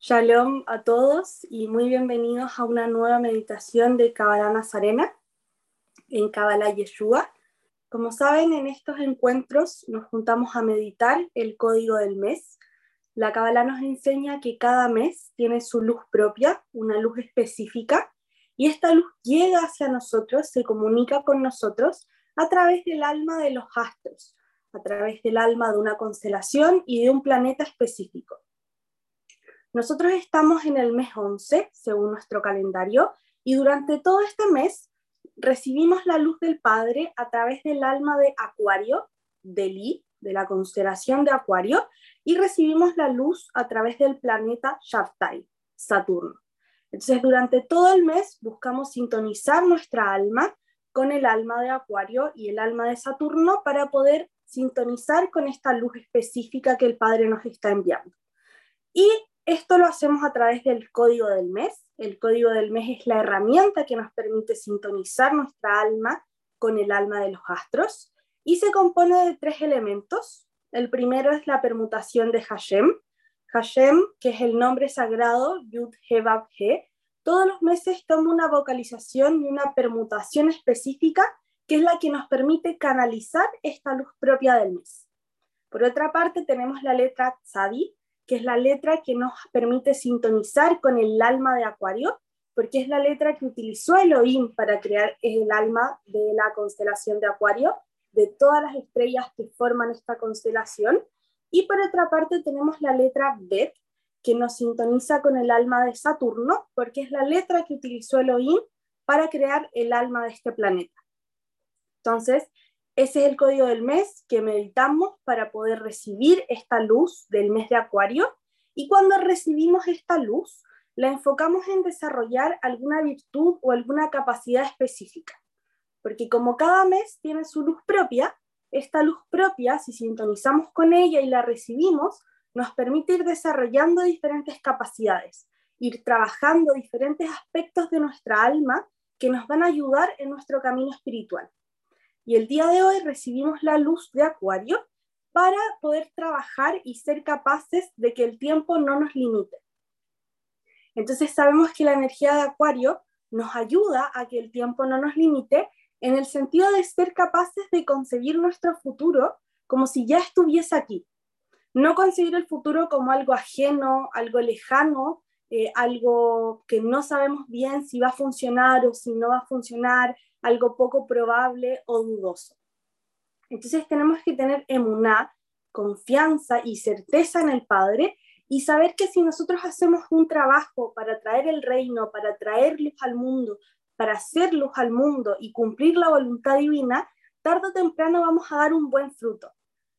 Shalom a todos y muy bienvenidos a una nueva meditación de Kabbalah Nazarena en Kabbalah Yeshua. Como saben, en estos encuentros nos juntamos a meditar el código del mes. La Kabbalah nos enseña que cada mes tiene su luz propia, una luz específica, y esta luz llega hacia nosotros, se comunica con nosotros a través del alma de los astros, a través del alma de una constelación y de un planeta específico. Nosotros estamos en el mes 11, según nuestro calendario, y durante todo este mes recibimos la luz del Padre a través del alma de Acuario, de Li, de la constelación de Acuario, y recibimos la luz a través del planeta Shabtai, Saturno. Entonces, durante todo el mes buscamos sintonizar nuestra alma con el alma de Acuario y el alma de Saturno para poder sintonizar con esta luz específica que el Padre nos está enviando. Y esto lo hacemos a través del código del mes. El código del mes es la herramienta que nos permite sintonizar nuestra alma con el alma de los astros y se compone de tres elementos. El primero es la permutación de Hashem. Hashem, que es el nombre sagrado Yud He Vav He, todos los meses toma una vocalización y una permutación específica que es la que nos permite canalizar esta luz propia del mes. Por otra parte, tenemos la letra Tzadi, que es la letra que nos permite sintonizar con el alma de Acuario, porque es la letra que utilizó Elohim para crear el alma de la constelación de Acuario, de todas las estrellas que forman esta constelación. Y por otra parte tenemos la letra Bet, que nos sintoniza con el alma de Saturno, porque es la letra que utilizó Elohim para crear el alma de este planeta. Entonces, ese es el código del mes que meditamos para poder recibir esta luz del mes de Acuario. Y cuando recibimos esta luz, la enfocamos en desarrollar alguna virtud o alguna capacidad específica. Porque como cada mes tiene su luz propia, esta luz propia, si sintonizamos con ella y la recibimos, nos permite ir desarrollando diferentes capacidades, ir trabajando diferentes aspectos de nuestra alma que nos van a ayudar en nuestro camino espiritual. Y el día de hoy recibimos la luz de Acuario para poder trabajar y ser capaces de que el tiempo no nos limite. Entonces sabemos que la energía de Acuario nos ayuda a que el tiempo no nos limite en el sentido de ser capaces de concebir nuestro futuro como si ya estuviese aquí. No concebir el futuro como algo ajeno, algo lejano, eh, algo que no sabemos bien si va a funcionar o si no va a funcionar, algo poco probable o dudoso. Entonces tenemos que tener emuná, confianza y certeza en el Padre y saber que si nosotros hacemos un trabajo para traer el reino, para traer luz al mundo, para hacer luz al mundo y cumplir la voluntad divina, tarde o temprano vamos a dar un buen fruto.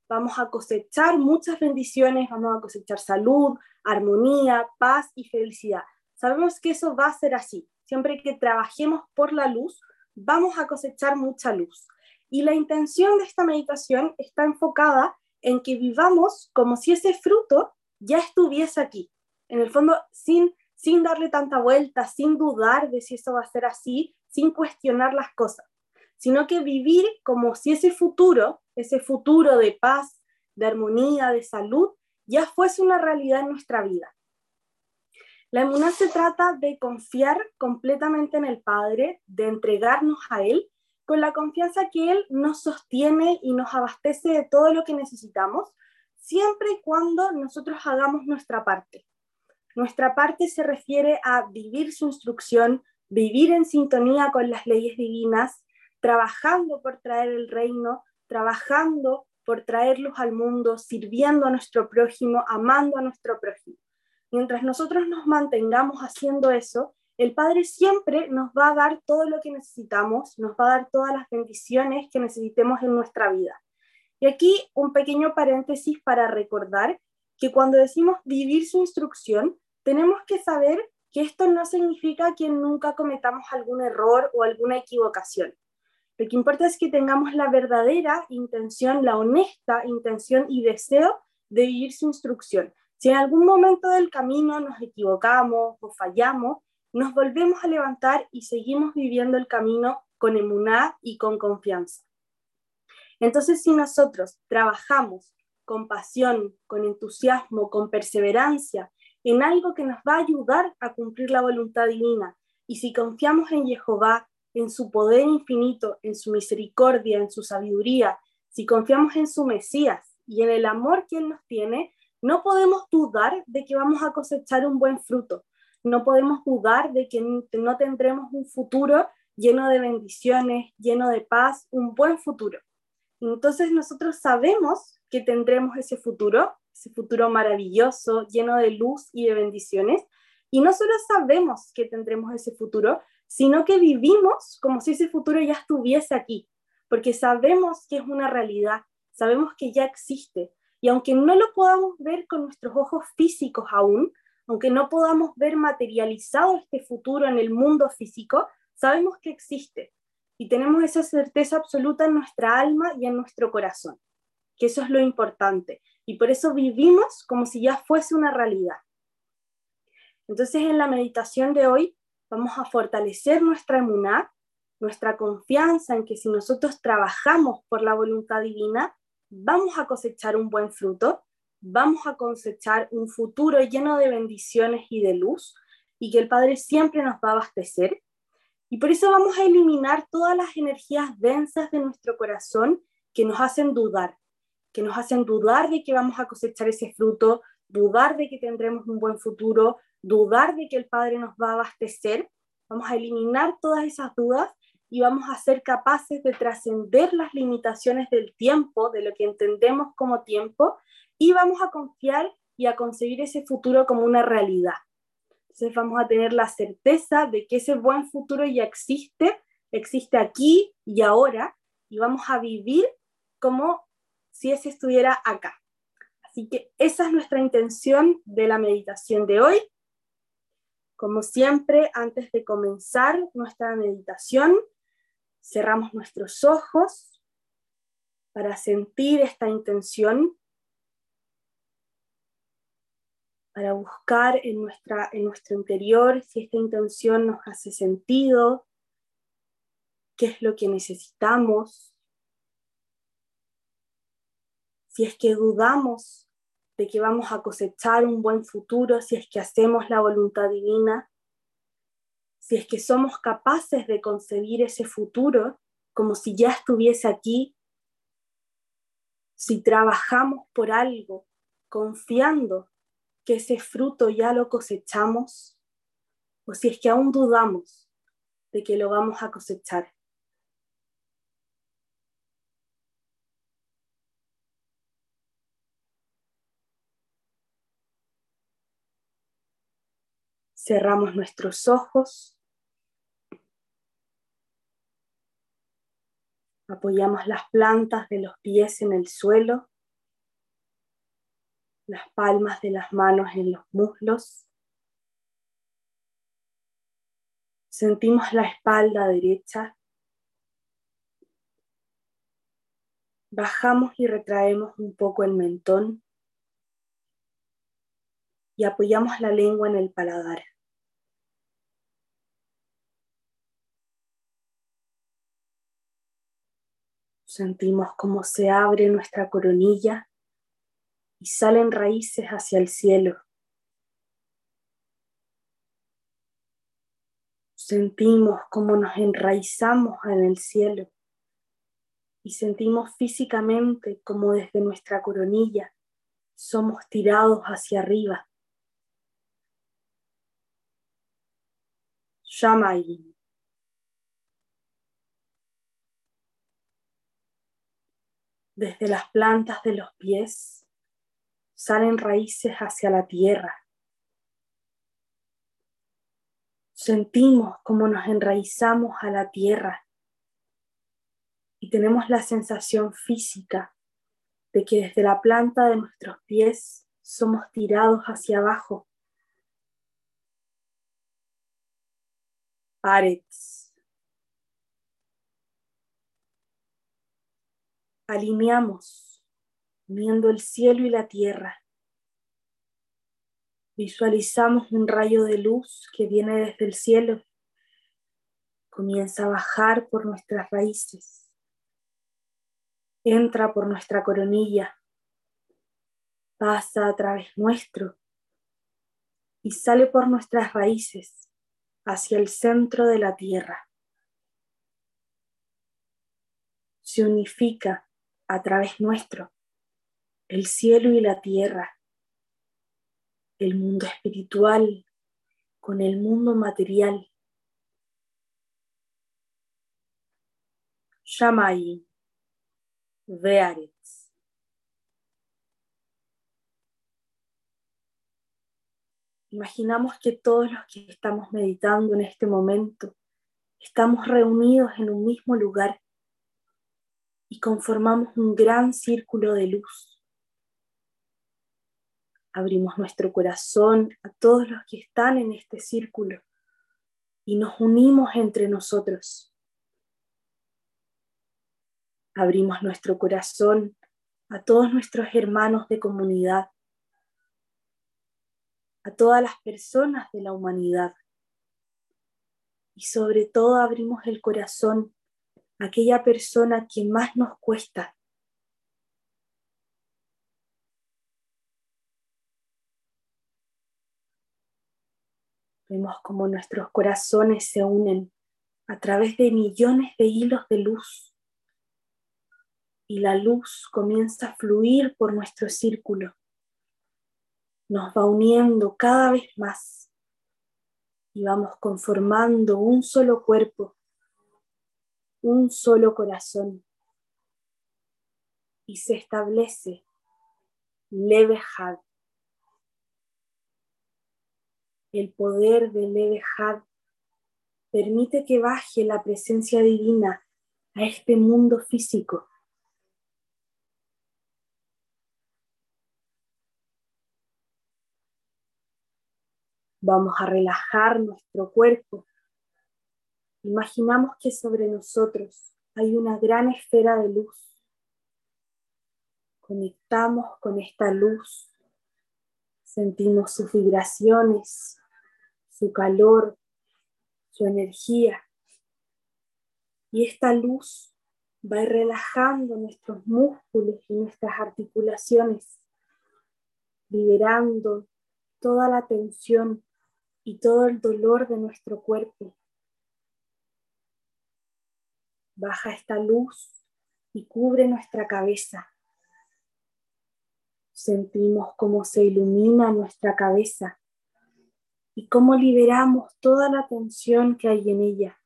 Vamos a cosechar muchas bendiciones, vamos a cosechar salud, armonía, paz y felicidad. Sabemos que eso va a ser así. Siempre que trabajemos por la luz, vamos a cosechar mucha luz. Y la intención de esta meditación está enfocada en que vivamos como si ese fruto ya estuviese aquí. En el fondo, sin, sin darle tanta vuelta, sin dudar de si eso va a ser así, sin cuestionar las cosas, sino que vivir como si ese futuro, ese futuro de paz, de armonía, de salud, ya fuese una realidad en nuestra vida. La emuná se trata de confiar completamente en el Padre, de entregarnos a Él, con la confianza que Él nos sostiene y nos abastece de todo lo que necesitamos, siempre y cuando nosotros hagamos nuestra parte. Nuestra parte se refiere a vivir su instrucción, vivir en sintonía con las leyes divinas, trabajando por traer el reino, trabajando por traerlos al mundo, sirviendo a nuestro prójimo, amando a nuestro prójimo. Mientras nosotros nos mantengamos haciendo eso, el Padre siempre nos va a dar todo lo que necesitamos, nos va a dar todas las bendiciones que necesitemos en nuestra vida. Y aquí un pequeño paréntesis para recordar que cuando decimos vivir su instrucción, tenemos que saber que esto no significa que nunca cometamos algún error o alguna equivocación. Lo que importa es que tengamos la verdadera intención, la honesta intención y deseo de vivir su instrucción. Si en algún momento del camino nos equivocamos o fallamos, nos volvemos a levantar y seguimos viviendo el camino con emuná y con confianza. Entonces, si nosotros trabajamos con pasión, con entusiasmo, con perseverancia en algo que nos va a ayudar a cumplir la voluntad divina. Y si confiamos en Jehová, en su poder infinito, en su misericordia, en su sabiduría, si confiamos en su Mesías y en el amor que Él nos tiene, no podemos dudar de que vamos a cosechar un buen fruto. No podemos dudar de que no tendremos un futuro lleno de bendiciones, lleno de paz, un buen futuro. Entonces nosotros sabemos que tendremos ese futuro, ese futuro maravilloso, lleno de luz y de bendiciones. Y no solo sabemos que tendremos ese futuro, sino que vivimos como si ese futuro ya estuviese aquí, porque sabemos que es una realidad, sabemos que ya existe. Y aunque no lo podamos ver con nuestros ojos físicos aún, aunque no podamos ver materializado este futuro en el mundo físico, sabemos que existe y tenemos esa certeza absoluta en nuestra alma y en nuestro corazón, que eso es lo importante. Y por eso vivimos como si ya fuese una realidad. Entonces en la meditación de hoy vamos a fortalecer nuestra emuná, nuestra confianza en que si nosotros trabajamos por la voluntad divina, vamos a cosechar un buen fruto vamos a cosechar un futuro lleno de bendiciones y de luz y que el Padre siempre nos va a abastecer. Y por eso vamos a eliminar todas las energías densas de nuestro corazón que nos hacen dudar, que nos hacen dudar de que vamos a cosechar ese fruto, dudar de que tendremos un buen futuro, dudar de que el Padre nos va a abastecer. Vamos a eliminar todas esas dudas y vamos a ser capaces de trascender las limitaciones del tiempo, de lo que entendemos como tiempo, y vamos a confiar y a concebir ese futuro como una realidad. Entonces vamos a tener la certeza de que ese buen futuro ya existe, existe aquí y ahora, y vamos a vivir como si ese estuviera acá. Así que esa es nuestra intención de la meditación de hoy. Como siempre, antes de comenzar nuestra meditación, cerramos nuestros ojos para sentir esta intención para buscar en, nuestra, en nuestro interior si esta intención nos hace sentido, qué es lo que necesitamos, si es que dudamos de que vamos a cosechar un buen futuro, si es que hacemos la voluntad divina, si es que somos capaces de concebir ese futuro como si ya estuviese aquí, si trabajamos por algo, confiando que ese fruto ya lo cosechamos o si es que aún dudamos de que lo vamos a cosechar. Cerramos nuestros ojos. Apoyamos las plantas de los pies en el suelo las palmas de las manos en los muslos. Sentimos la espalda derecha. Bajamos y retraemos un poco el mentón y apoyamos la lengua en el paladar. Sentimos cómo se abre nuestra coronilla y salen raíces hacia el cielo. Sentimos como nos enraizamos en el cielo y sentimos físicamente como desde nuestra coronilla somos tirados hacia arriba. Desde las plantas de los pies salen raíces hacia la tierra. Sentimos como nos enraizamos a la tierra y tenemos la sensación física de que desde la planta de nuestros pies somos tirados hacia abajo. Arets. Alineamos uniendo el cielo y la tierra. Visualizamos un rayo de luz que viene desde el cielo, comienza a bajar por nuestras raíces, entra por nuestra coronilla, pasa a través nuestro y sale por nuestras raíces hacia el centro de la tierra. Se unifica a través nuestro el cielo y la tierra, el mundo espiritual con el mundo material. Shamay, Vearetz. Imaginamos que todos los que estamos meditando en este momento estamos reunidos en un mismo lugar y conformamos un gran círculo de luz abrimos nuestro corazón a todos los que están en este círculo y nos unimos entre nosotros. Abrimos nuestro corazón a todos nuestros hermanos de comunidad, a todas las personas de la humanidad. Y sobre todo abrimos el corazón aquella persona que más nos cuesta, Vemos como nuestros corazones se unen a través de millones de hilos de luz. Y la luz comienza a fluir por nuestro círculo. Nos va uniendo cada vez más. Y vamos conformando un solo cuerpo, un solo corazón y se establece Levehad, el poder del Levejad permite que baje la presencia divina a este mundo físico. Vamos a relajar nuestro cuerpo. Imaginamos que sobre nosotros hay una gran esfera de luz. Conectamos con esta luz. Sentimos sus vibraciones, su calor, su energía. Y esta luz va relajando nuestros músculos y nuestras articulaciones, liberando toda la tensión y todo el dolor de nuestro cuerpo. Baja esta luz y cubre nuestra cabeza. Sentimos cómo se ilumina nuestra cabeza y cómo liberamos toda la tensión que hay en ella.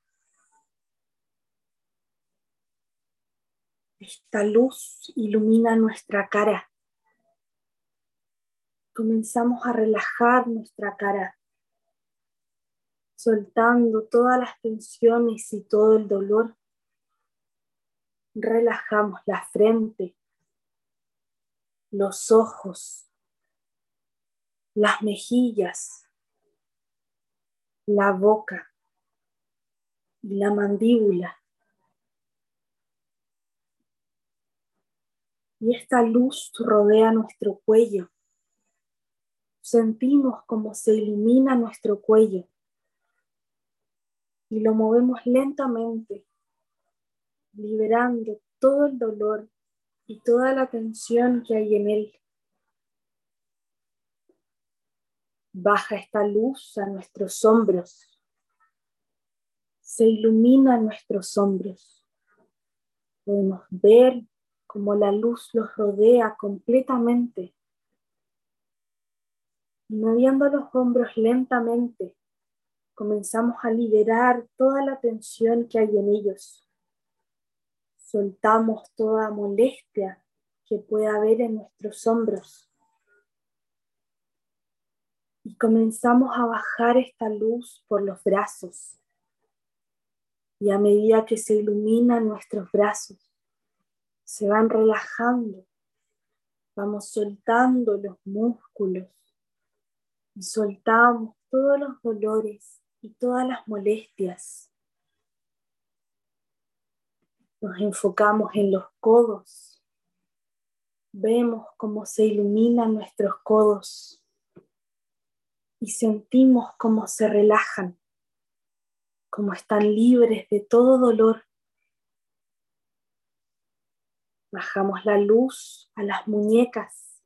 Esta luz ilumina nuestra cara. Comenzamos a relajar nuestra cara, soltando todas las tensiones y todo el dolor. Relajamos la frente, los ojos, las mejillas, la boca y la mandíbula. Y esta luz rodea nuestro cuello. Sentimos como se ilumina nuestro cuello y lo movemos lentamente, liberando todo el dolor y toda la tensión que hay en él. Baja esta luz a nuestros hombros. Se ilumina nuestros hombros. Podemos ver cómo la luz los rodea completamente. Moviendo los hombros lentamente, comenzamos a liberar toda la tensión que hay en ellos. Soltamos toda molestia que pueda haber en nuestros hombros y comenzamos a bajar esta luz por los brazos. Y a medida que se iluminan nuestros brazos, se van relajando, vamos soltando los músculos y soltamos todos los dolores y todas las molestias. Nos enfocamos en los codos. Vemos cómo se iluminan nuestros codos y sentimos cómo se relajan, cómo están libres de todo dolor. Bajamos la luz a las muñecas.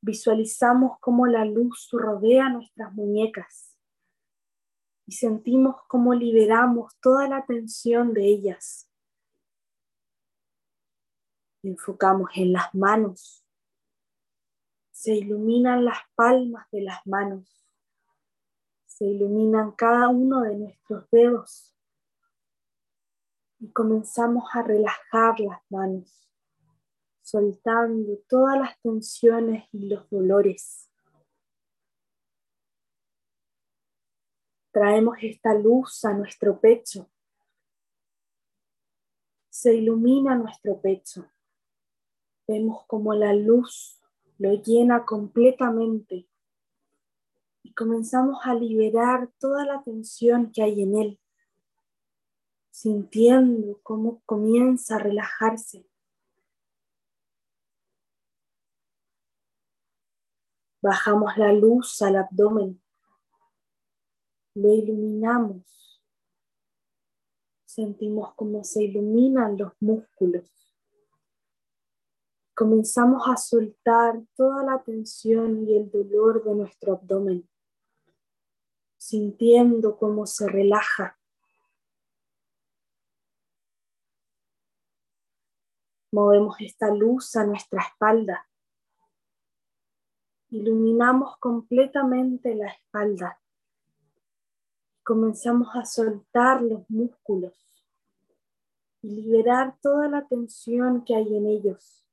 Visualizamos cómo la luz rodea nuestras muñecas y sentimos cómo liberamos toda la tensión de ellas. Enfocamos en las manos. Se iluminan las palmas de las manos. Se iluminan cada uno de nuestros dedos. Y comenzamos a relajar las manos, soltando todas las tensiones y los dolores. Traemos esta luz a nuestro pecho. Se ilumina nuestro pecho. Vemos como la luz lo llena completamente y comenzamos a liberar toda la tensión que hay en él, sintiendo cómo comienza a relajarse. Bajamos la luz al abdomen lo iluminamos. Sentimos como se iluminan los músculos. Comenzamos a soltar toda la tensión y el dolor de nuestro abdomen, sintiendo cómo se relaja. Movemos esta luz a nuestra espalda. Iluminamos completamente la espalda comenzamos a soltar los músculos y liberar toda la tensión que hay en ellos.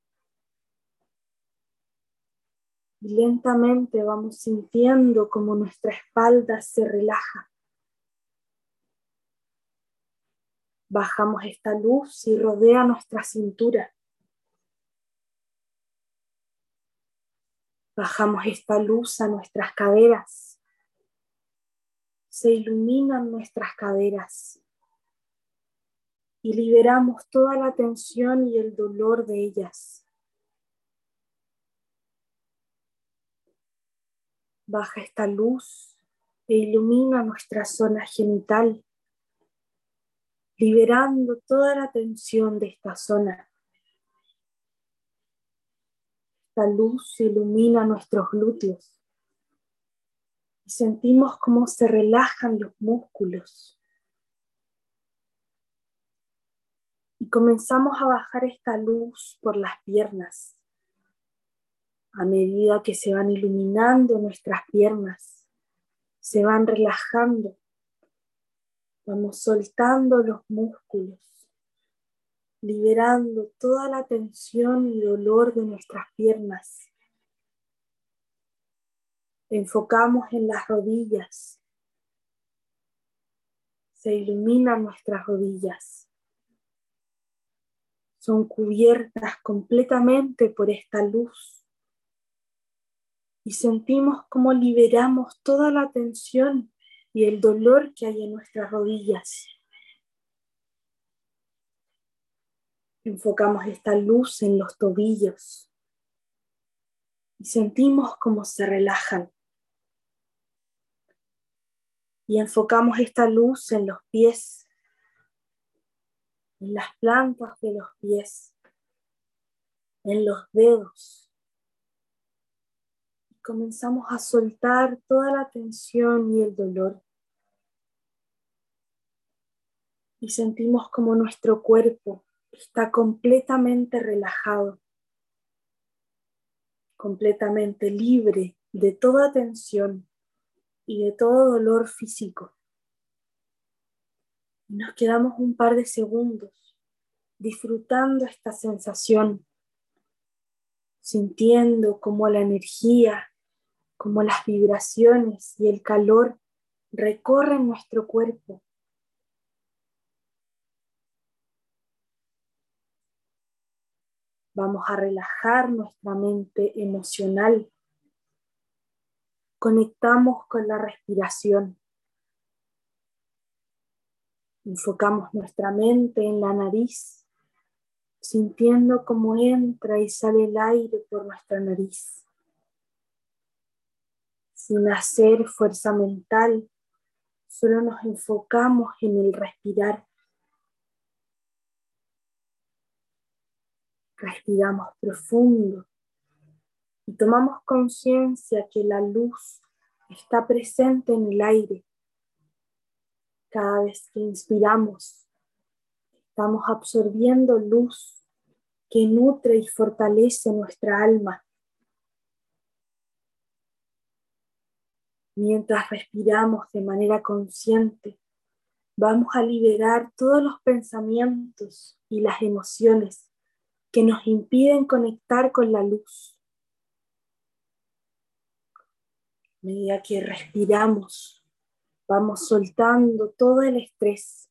Y lentamente vamos sintiendo como nuestra espalda se relaja. Bajamos esta luz y rodea nuestra cintura. Bajamos esta luz a nuestras caderas se iluminan nuestras caderas y liberamos toda la tensión y el dolor de ellas. Baja esta luz e ilumina nuestra zona genital, liberando toda la tensión de esta zona. Esta luz ilumina nuestros glúteos y sentimos cómo se relajan los músculos. Y comenzamos a bajar esta luz por las piernas. A medida que se van iluminando nuestras piernas, se van relajando. Vamos soltando los músculos, liberando toda la tensión y dolor de nuestras piernas enfocamos en las rodillas. Se iluminan nuestras rodillas. Son cubiertas completamente por esta luz. Y sentimos como liberamos toda la tensión y el dolor que hay en nuestras rodillas. Enfocamos esta luz en los tobillos y sentimos como se relajan y enfocamos esta luz en los pies, en las plantas de los pies, en los dedos. Y comenzamos a soltar toda la tensión y el dolor. Y sentimos como nuestro cuerpo está completamente relajado, completamente libre de toda tensión y de todo dolor físico. Nos quedamos un par de segundos disfrutando esta sensación, sintiendo como la energía, como las vibraciones y el calor recorren nuestro cuerpo. Vamos a relajar nuestra mente emocional conectamos con la respiración. Enfocamos nuestra mente en la nariz, sintiendo cómo entra y sale el aire por nuestra nariz. Sin hacer fuerza mental, solo nos enfocamos en el respirar. Respiramos profundo y tomamos conciencia que la luz está presente en el aire. Cada vez que inspiramos, estamos absorbiendo luz que nutre y fortalece nuestra alma. Mientras respiramos de manera consciente, vamos a liberar todos los pensamientos y las emociones que nos impiden conectar con la luz. A medida que respiramos, vamos soltando todo el estrés,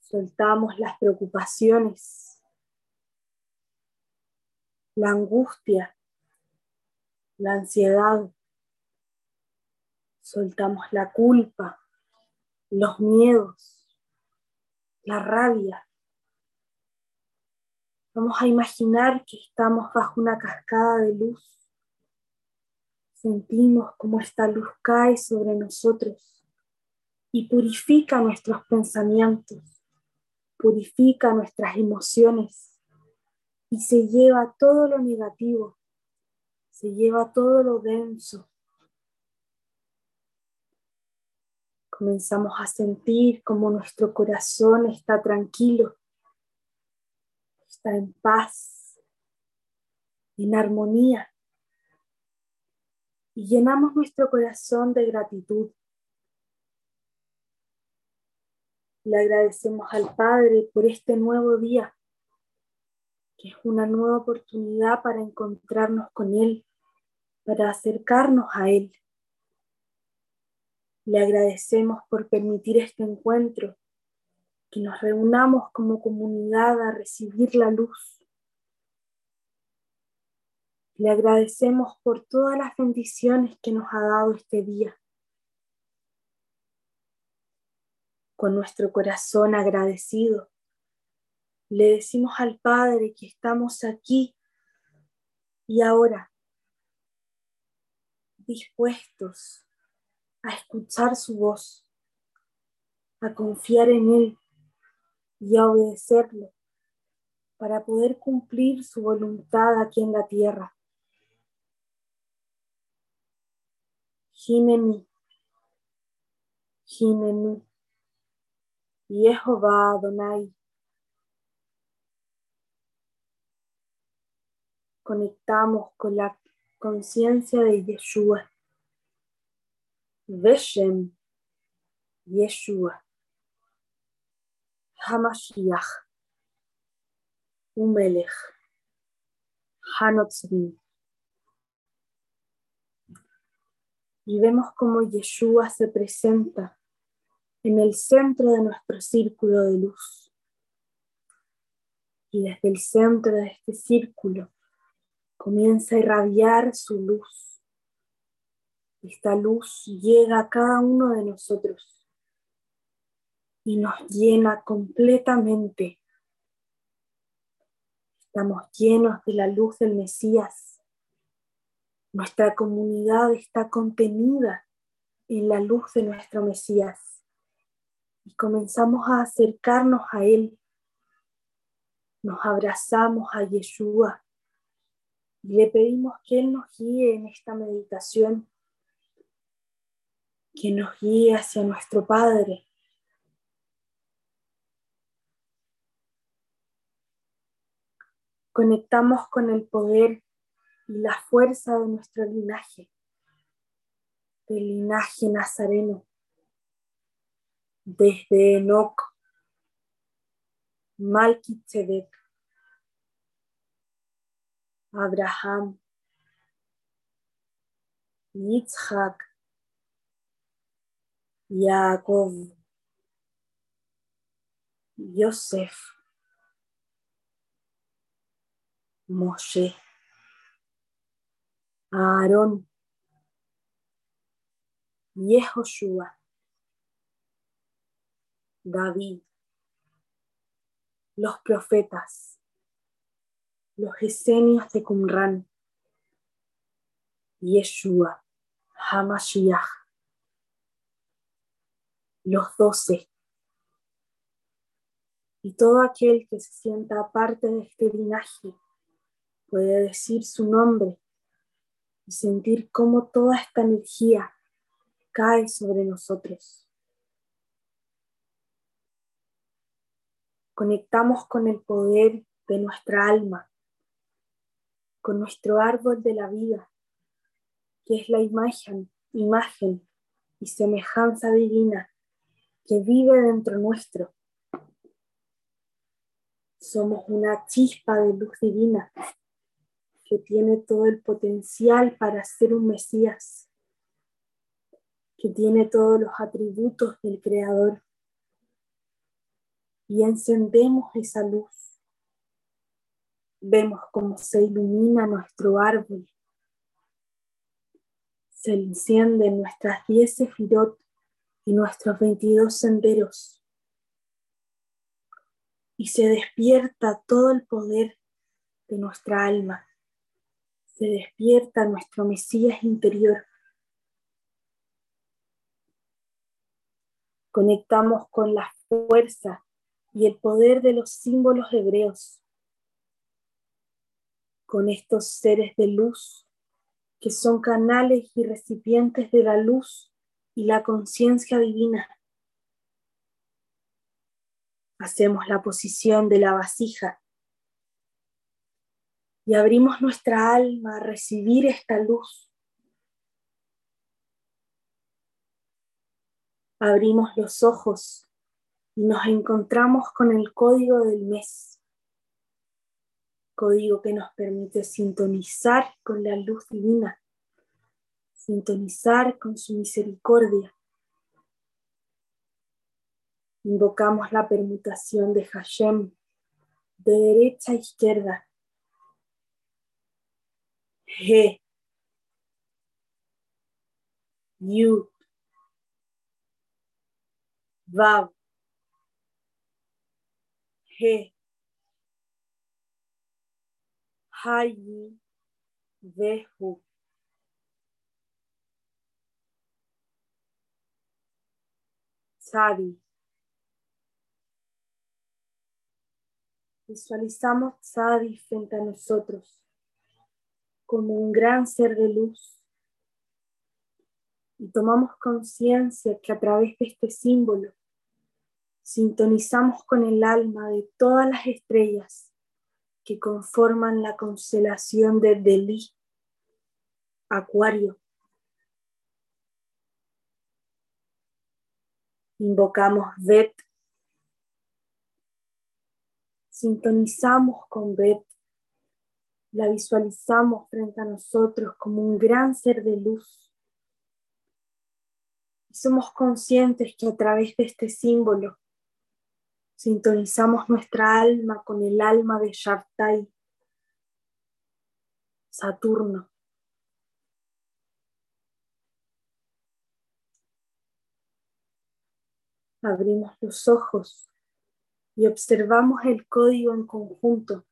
soltamos las preocupaciones, la angustia, la ansiedad, soltamos la culpa, los miedos, la rabia. Vamos a imaginar que estamos bajo una cascada de luz. Sentimos cómo esta luz cae sobre nosotros y purifica nuestros pensamientos, purifica nuestras emociones y se lleva todo lo negativo, se lleva todo lo denso, Comenzamos a sentir como nuestro corazón está tranquilo, está en paz, en armonía. Y llenamos nuestro corazón de gratitud. Le agradecemos al Padre por este nuevo día, que es una nueva oportunidad para encontrarnos con Él, para acercarnos a Él. Le agradecemos por permitir este encuentro, que nos reunamos como comunidad a recibir la luz. Le agradecemos por todas las bendiciones que nos ha dado este día. Con nuestro corazón agradecido, le decimos al Padre que estamos aquí y ahora dispuestos a escuchar su voz, a confiar en Él y a obedecerlo para poder cumplir su voluntad aquí en la tierra. Hineni, Hinenu, Jehová Adonai. Conectamos con la conciencia de Yeshua. Veshem Yeshua. Hamashiach. Umelech. Hanotzrim. Y vemos cómo Yeshua se presenta en el centro de nuestro círculo de luz. Y desde el centro de este círculo comienza a irradiar su luz esta luz llega a cada uno de nosotros y nos llena completamente. Estamos llenos de la luz del Mesías. Nuestra comunidad está contenida en la luz de nuestro Mesías y comenzamos a acercarnos a Él. Nos abrazamos a Yeshua y le pedimos que Él nos guíe en esta meditación que nos guíe hacia nuestro Padre. Conectamos con el poder y la fuerza de nuestro linaje, del linaje nazareno, desde Enoch, Malkitzedek, Abraham, Yitzhak, Jacob, Yosef, Moshe, Aarón, Yehoshua, David, los profetas, los esenios de Qumran, Yeshua, Hamashiach, los doce, y todo aquel que se sienta parte de este linaje puede decir su nombre y sentir cómo toda esta energía cae sobre nosotros. Conectamos con el poder de nuestra alma, con nuestro árbol de la vida, que es la imagen, imagen y semejanza divina que vive dentro nuestro. Somos una chispa de luz divina que tiene todo el potencial para ser un Mesías, que tiene todos los atributos del Creador. Y encendemos esa luz. Vemos cómo se ilumina nuestro árbol. Se encienden nuestras diez sefirot y nuestros 22 senderos. Y se despierta todo el poder de nuestra alma despierta nuestro Mesías interior. Conectamos con la fuerza y el poder de los símbolos hebreos, con estos seres de luz que son canales y recipientes de la luz y la conciencia divina. Hacemos la posición de la vasija y abrimos nuestra alma a recibir esta luz. Abrimos los ojos y nos encontramos con el código del mes, código que nos permite sintonizar con la luz divina, sintonizar con su misericordia. Invocamos la permutación de Hashem de derecha a izquierda He. You. Vav. He. Hayi. Vehu. Sadi. Visualizamos Sadi frente a nosotros como un gran ser de luz. Y tomamos conciencia que a través de este símbolo sintonizamos con el alma de todas las estrellas que conforman la constelación de Delhi, Acuario. Invocamos Bet. Sintonizamos con Bet la visualizamos frente a nosotros como un gran ser de luz. Somos conscientes que a través de este símbolo sintonizamos nuestra alma con el alma de Shartai, Saturno. Abrimos los ojos y observamos el código en conjunto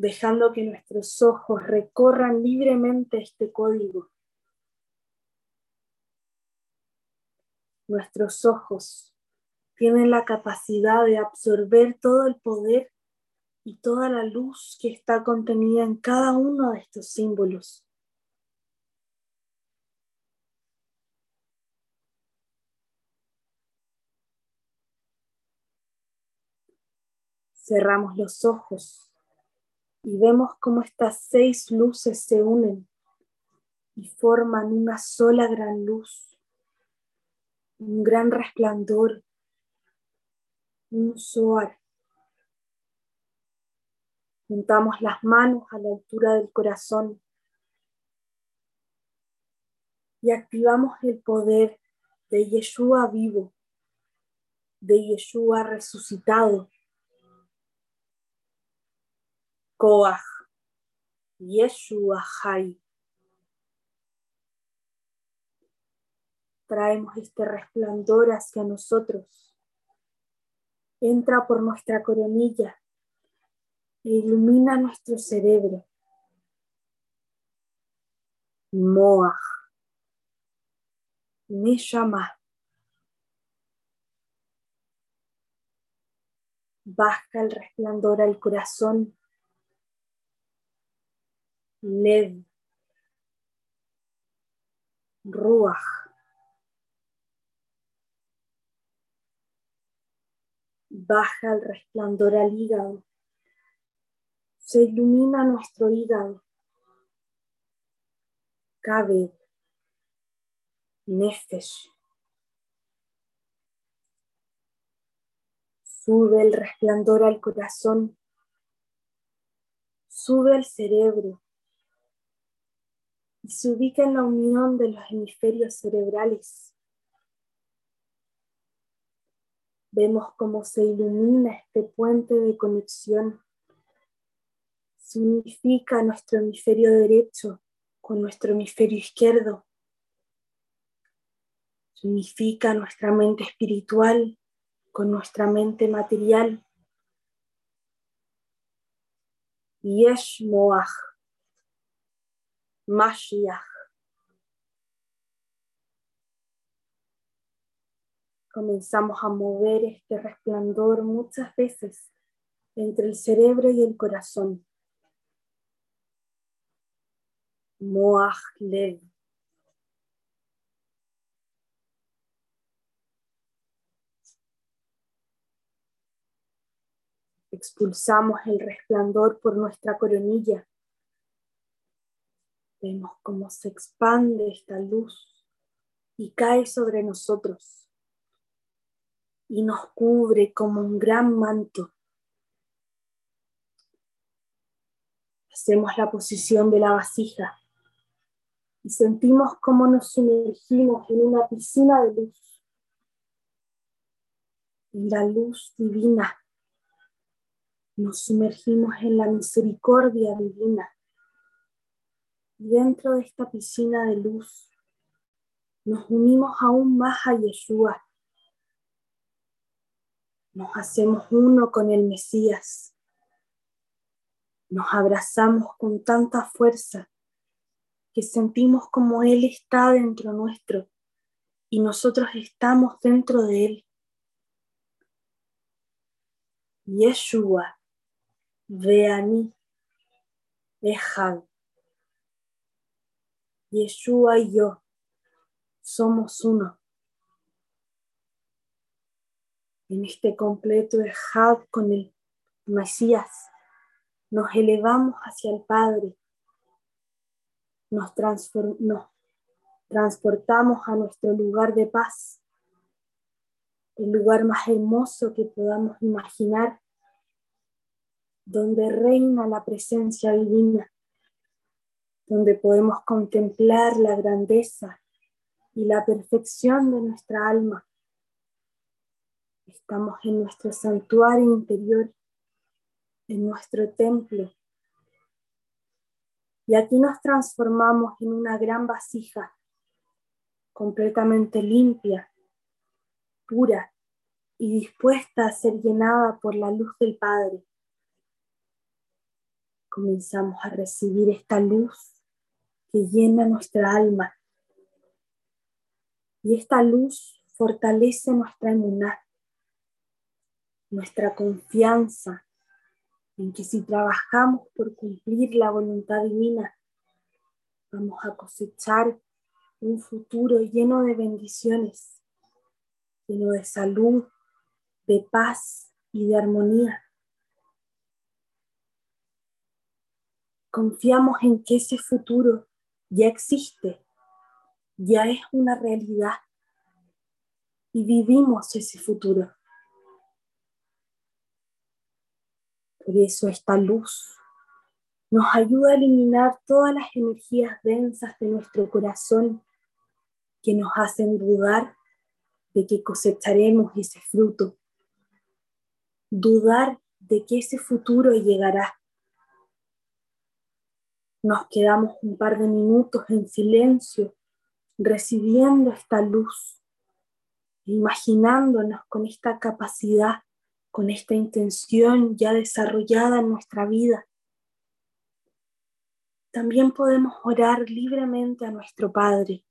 dejando que nuestros ojos recorran libremente este código. Nuestros ojos tienen la capacidad de absorber todo el poder y toda la luz que está contenida en cada uno de estos símbolos. Cerramos los ojos y vemos cómo estas seis luces se unen y forman una sola gran luz, un gran resplandor, un soar. Juntamos las manos a la altura del corazón y activamos el poder de Yeshua vivo, de Yeshua resucitado Koach, Yeshua. Traemos este resplandor hacia nosotros. Entra por nuestra coronilla e ilumina nuestro cerebro. Moach. llama. Baja el resplandor al corazón Lev, Ruach. Baja el resplandor al hígado. Se ilumina nuestro hígado. Cabe Nefesh. Sube el resplandor al corazón. Sube al cerebro. Se ubica en la unión de los hemisferios cerebrales. Vemos cómo se ilumina este puente de conexión. Se unifica nuestro hemisferio derecho con nuestro hemisferio izquierdo. Se unifica nuestra mente espiritual con nuestra mente material. Yesh Moach, Mashiach. Comenzamos a mover este resplandor muchas veces entre el cerebro y el corazón. Moach Lev. Expulsamos el resplandor por nuestra coronilla. Vemos cómo se expande esta luz y cae sobre nosotros y nos cubre como un gran manto. Hacemos la posición de la vasija y sentimos cómo nos sumergimos en una piscina de luz, en la luz divina. Nos sumergimos en la misericordia divina. Dentro de esta piscina de luz nos unimos aún más a Yeshua nos hacemos uno con el Mesías. Nos abrazamos con tanta fuerza que sentimos como Él está dentro nuestro y nosotros estamos dentro de Él. Yeshua, mí, Ejad. Yeshua y yo somos uno. en este completo ejad con el Mesías, nos elevamos hacia el Padre, nos, nos transportamos a nuestro lugar de paz, el lugar más hermoso que podamos imaginar, donde reina la presencia divina, donde podemos contemplar la grandeza y la perfección de nuestra alma Estamos en nuestro santuario interior, en nuestro templo. Y aquí nos transformamos en una gran vasija, completamente limpia, pura y dispuesta a ser llenada por la luz del Padre. Comenzamos a recibir esta luz que llena nuestra alma. Y esta luz fortalece nuestra inmunidad nuestra confianza en que si trabajamos por cumplir la voluntad divina, vamos a cosechar un futuro lleno de bendiciones, lleno de salud, de paz y de armonía. Confiamos en que ese futuro ya existe, ya es una realidad y vivimos ese futuro. Por eso esta luz nos ayuda a eliminar todas las energías densas de nuestro corazón que nos hacen dudar de que cosecharemos ese fruto, dudar de que ese futuro llegará. Nos quedamos un par de minutos en silencio recibiendo esta luz, imaginándonos con esta capacidad con esta intención ya desarrollada en nuestra vida. También podemos orar libremente a nuestro Padre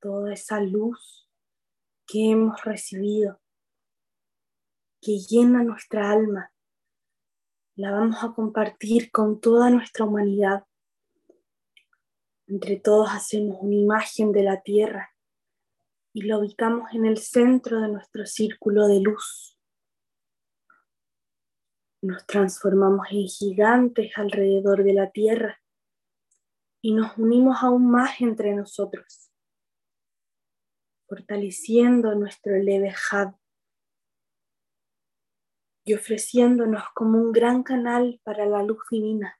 toda esa luz que hemos recibido, que llena nuestra alma, la vamos a compartir con toda nuestra humanidad. Entre todos hacemos una imagen de la tierra y lo ubicamos en el centro de nuestro círculo de luz. Nos transformamos en gigantes alrededor de la tierra y nos unimos aún más entre nosotros, fortaleciendo nuestro leve y ofreciéndonos como un gran canal para la luz divina.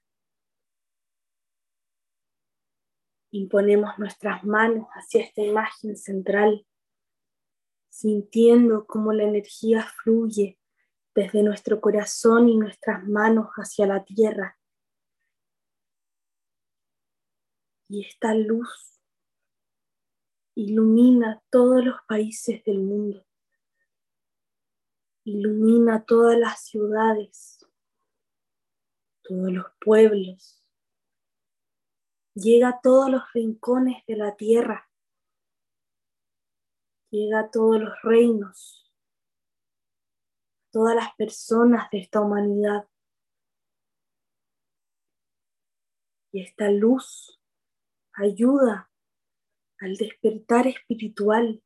Imponemos nuestras manos hacia esta imagen central, sintiendo cómo la energía fluye desde nuestro corazón y nuestras manos hacia la tierra. Y esta luz ilumina todos los países del mundo. Ilumina todas las ciudades, todos los pueblos, llega a todos los rincones de la tierra, llega a todos los reinos, todas las personas de esta humanidad. Y esta luz ayuda al despertar espiritual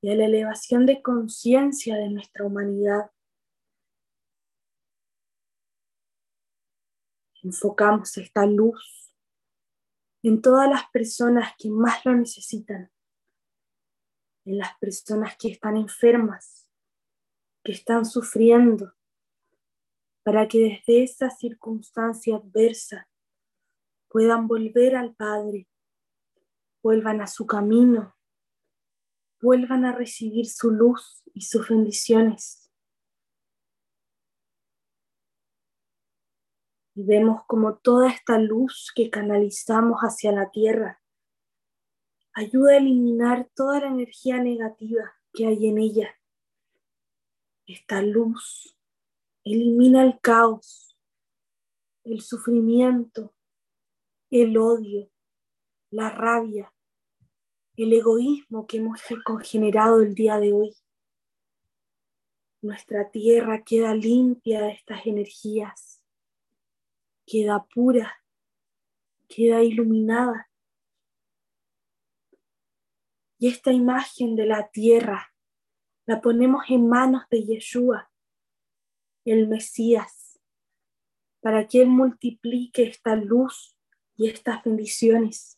y a la elevación de conciencia de nuestra humanidad. Enfocamos esta luz en todas las personas que más lo necesitan, en las personas que están enfermas, que están sufriendo, para que desde esa circunstancia adversa puedan volver al Padre, vuelvan a su camino vuelvan a recibir su luz y sus bendiciones. Y vemos como toda esta luz que canalizamos hacia la tierra ayuda a eliminar toda la energía negativa que hay en ella. Esta luz elimina el caos, el sufrimiento, el odio, la rabia, el egoísmo que hemos generado el día de hoy. Nuestra tierra queda limpia de estas energías, queda pura, queda iluminada. Y esta imagen de la tierra la ponemos en manos de Yeshua, el Mesías, para que Él multiplique esta luz y estas bendiciones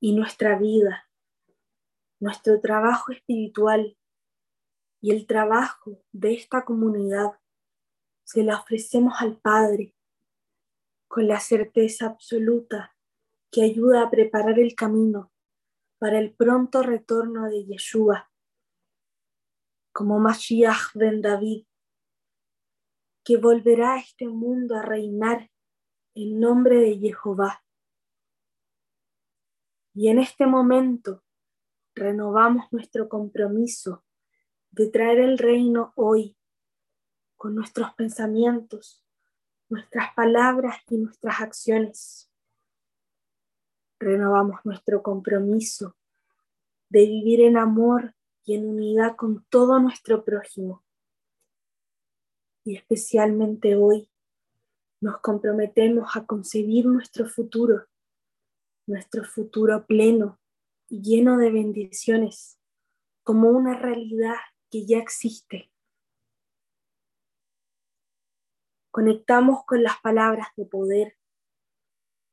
y nuestra vida, nuestro trabajo espiritual y el trabajo de esta comunidad se la ofrecemos al Padre con la certeza absoluta que ayuda a preparar el camino para el pronto retorno de Yeshua, como Mashiach ben David, que volverá a este mundo a reinar en nombre de Jehová. Y en este momento renovamos nuestro compromiso de traer el reino hoy con nuestros pensamientos, nuestras palabras y nuestras acciones. Renovamos nuestro compromiso de vivir en amor y en unidad con todo nuestro prójimo. Y especialmente hoy nos comprometemos a concebir nuestro futuro nuestro futuro pleno y lleno de bendiciones como una realidad que ya existe. Conectamos con las palabras de poder,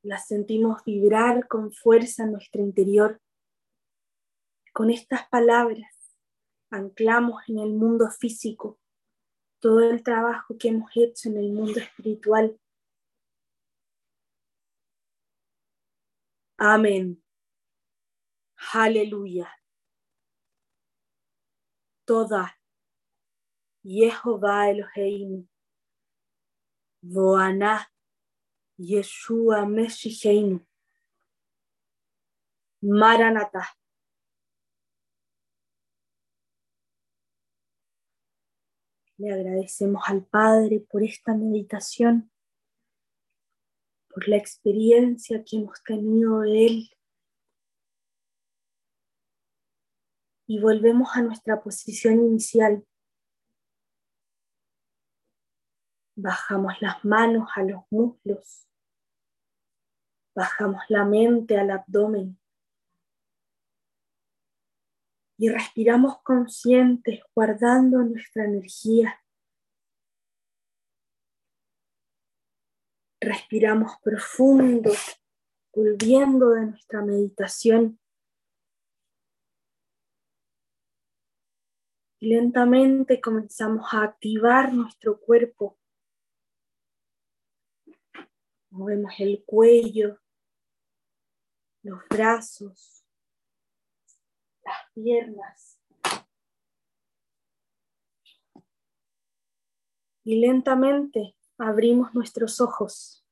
las sentimos vibrar con fuerza en nuestro interior. Con estas palabras anclamos en el mundo físico todo el trabajo que hemos hecho en el mundo espiritual Amén. Aleluya. Toda Jehová Eloheinu. Voana Yeshua Meshicheinu. Maranatha. Le agradecemos al Padre por esta meditación por la experiencia que hemos tenido de Él. Y volvemos a nuestra posición inicial. Bajamos las manos a los muslos. Bajamos la mente al abdomen. Y respiramos conscientes, guardando nuestra energía. Respiramos profundo, volviendo de nuestra meditación. Y lentamente comenzamos a activar nuestro cuerpo. Movemos el cuello, los brazos, las piernas. Y lentamente abrimos nuestros ojos.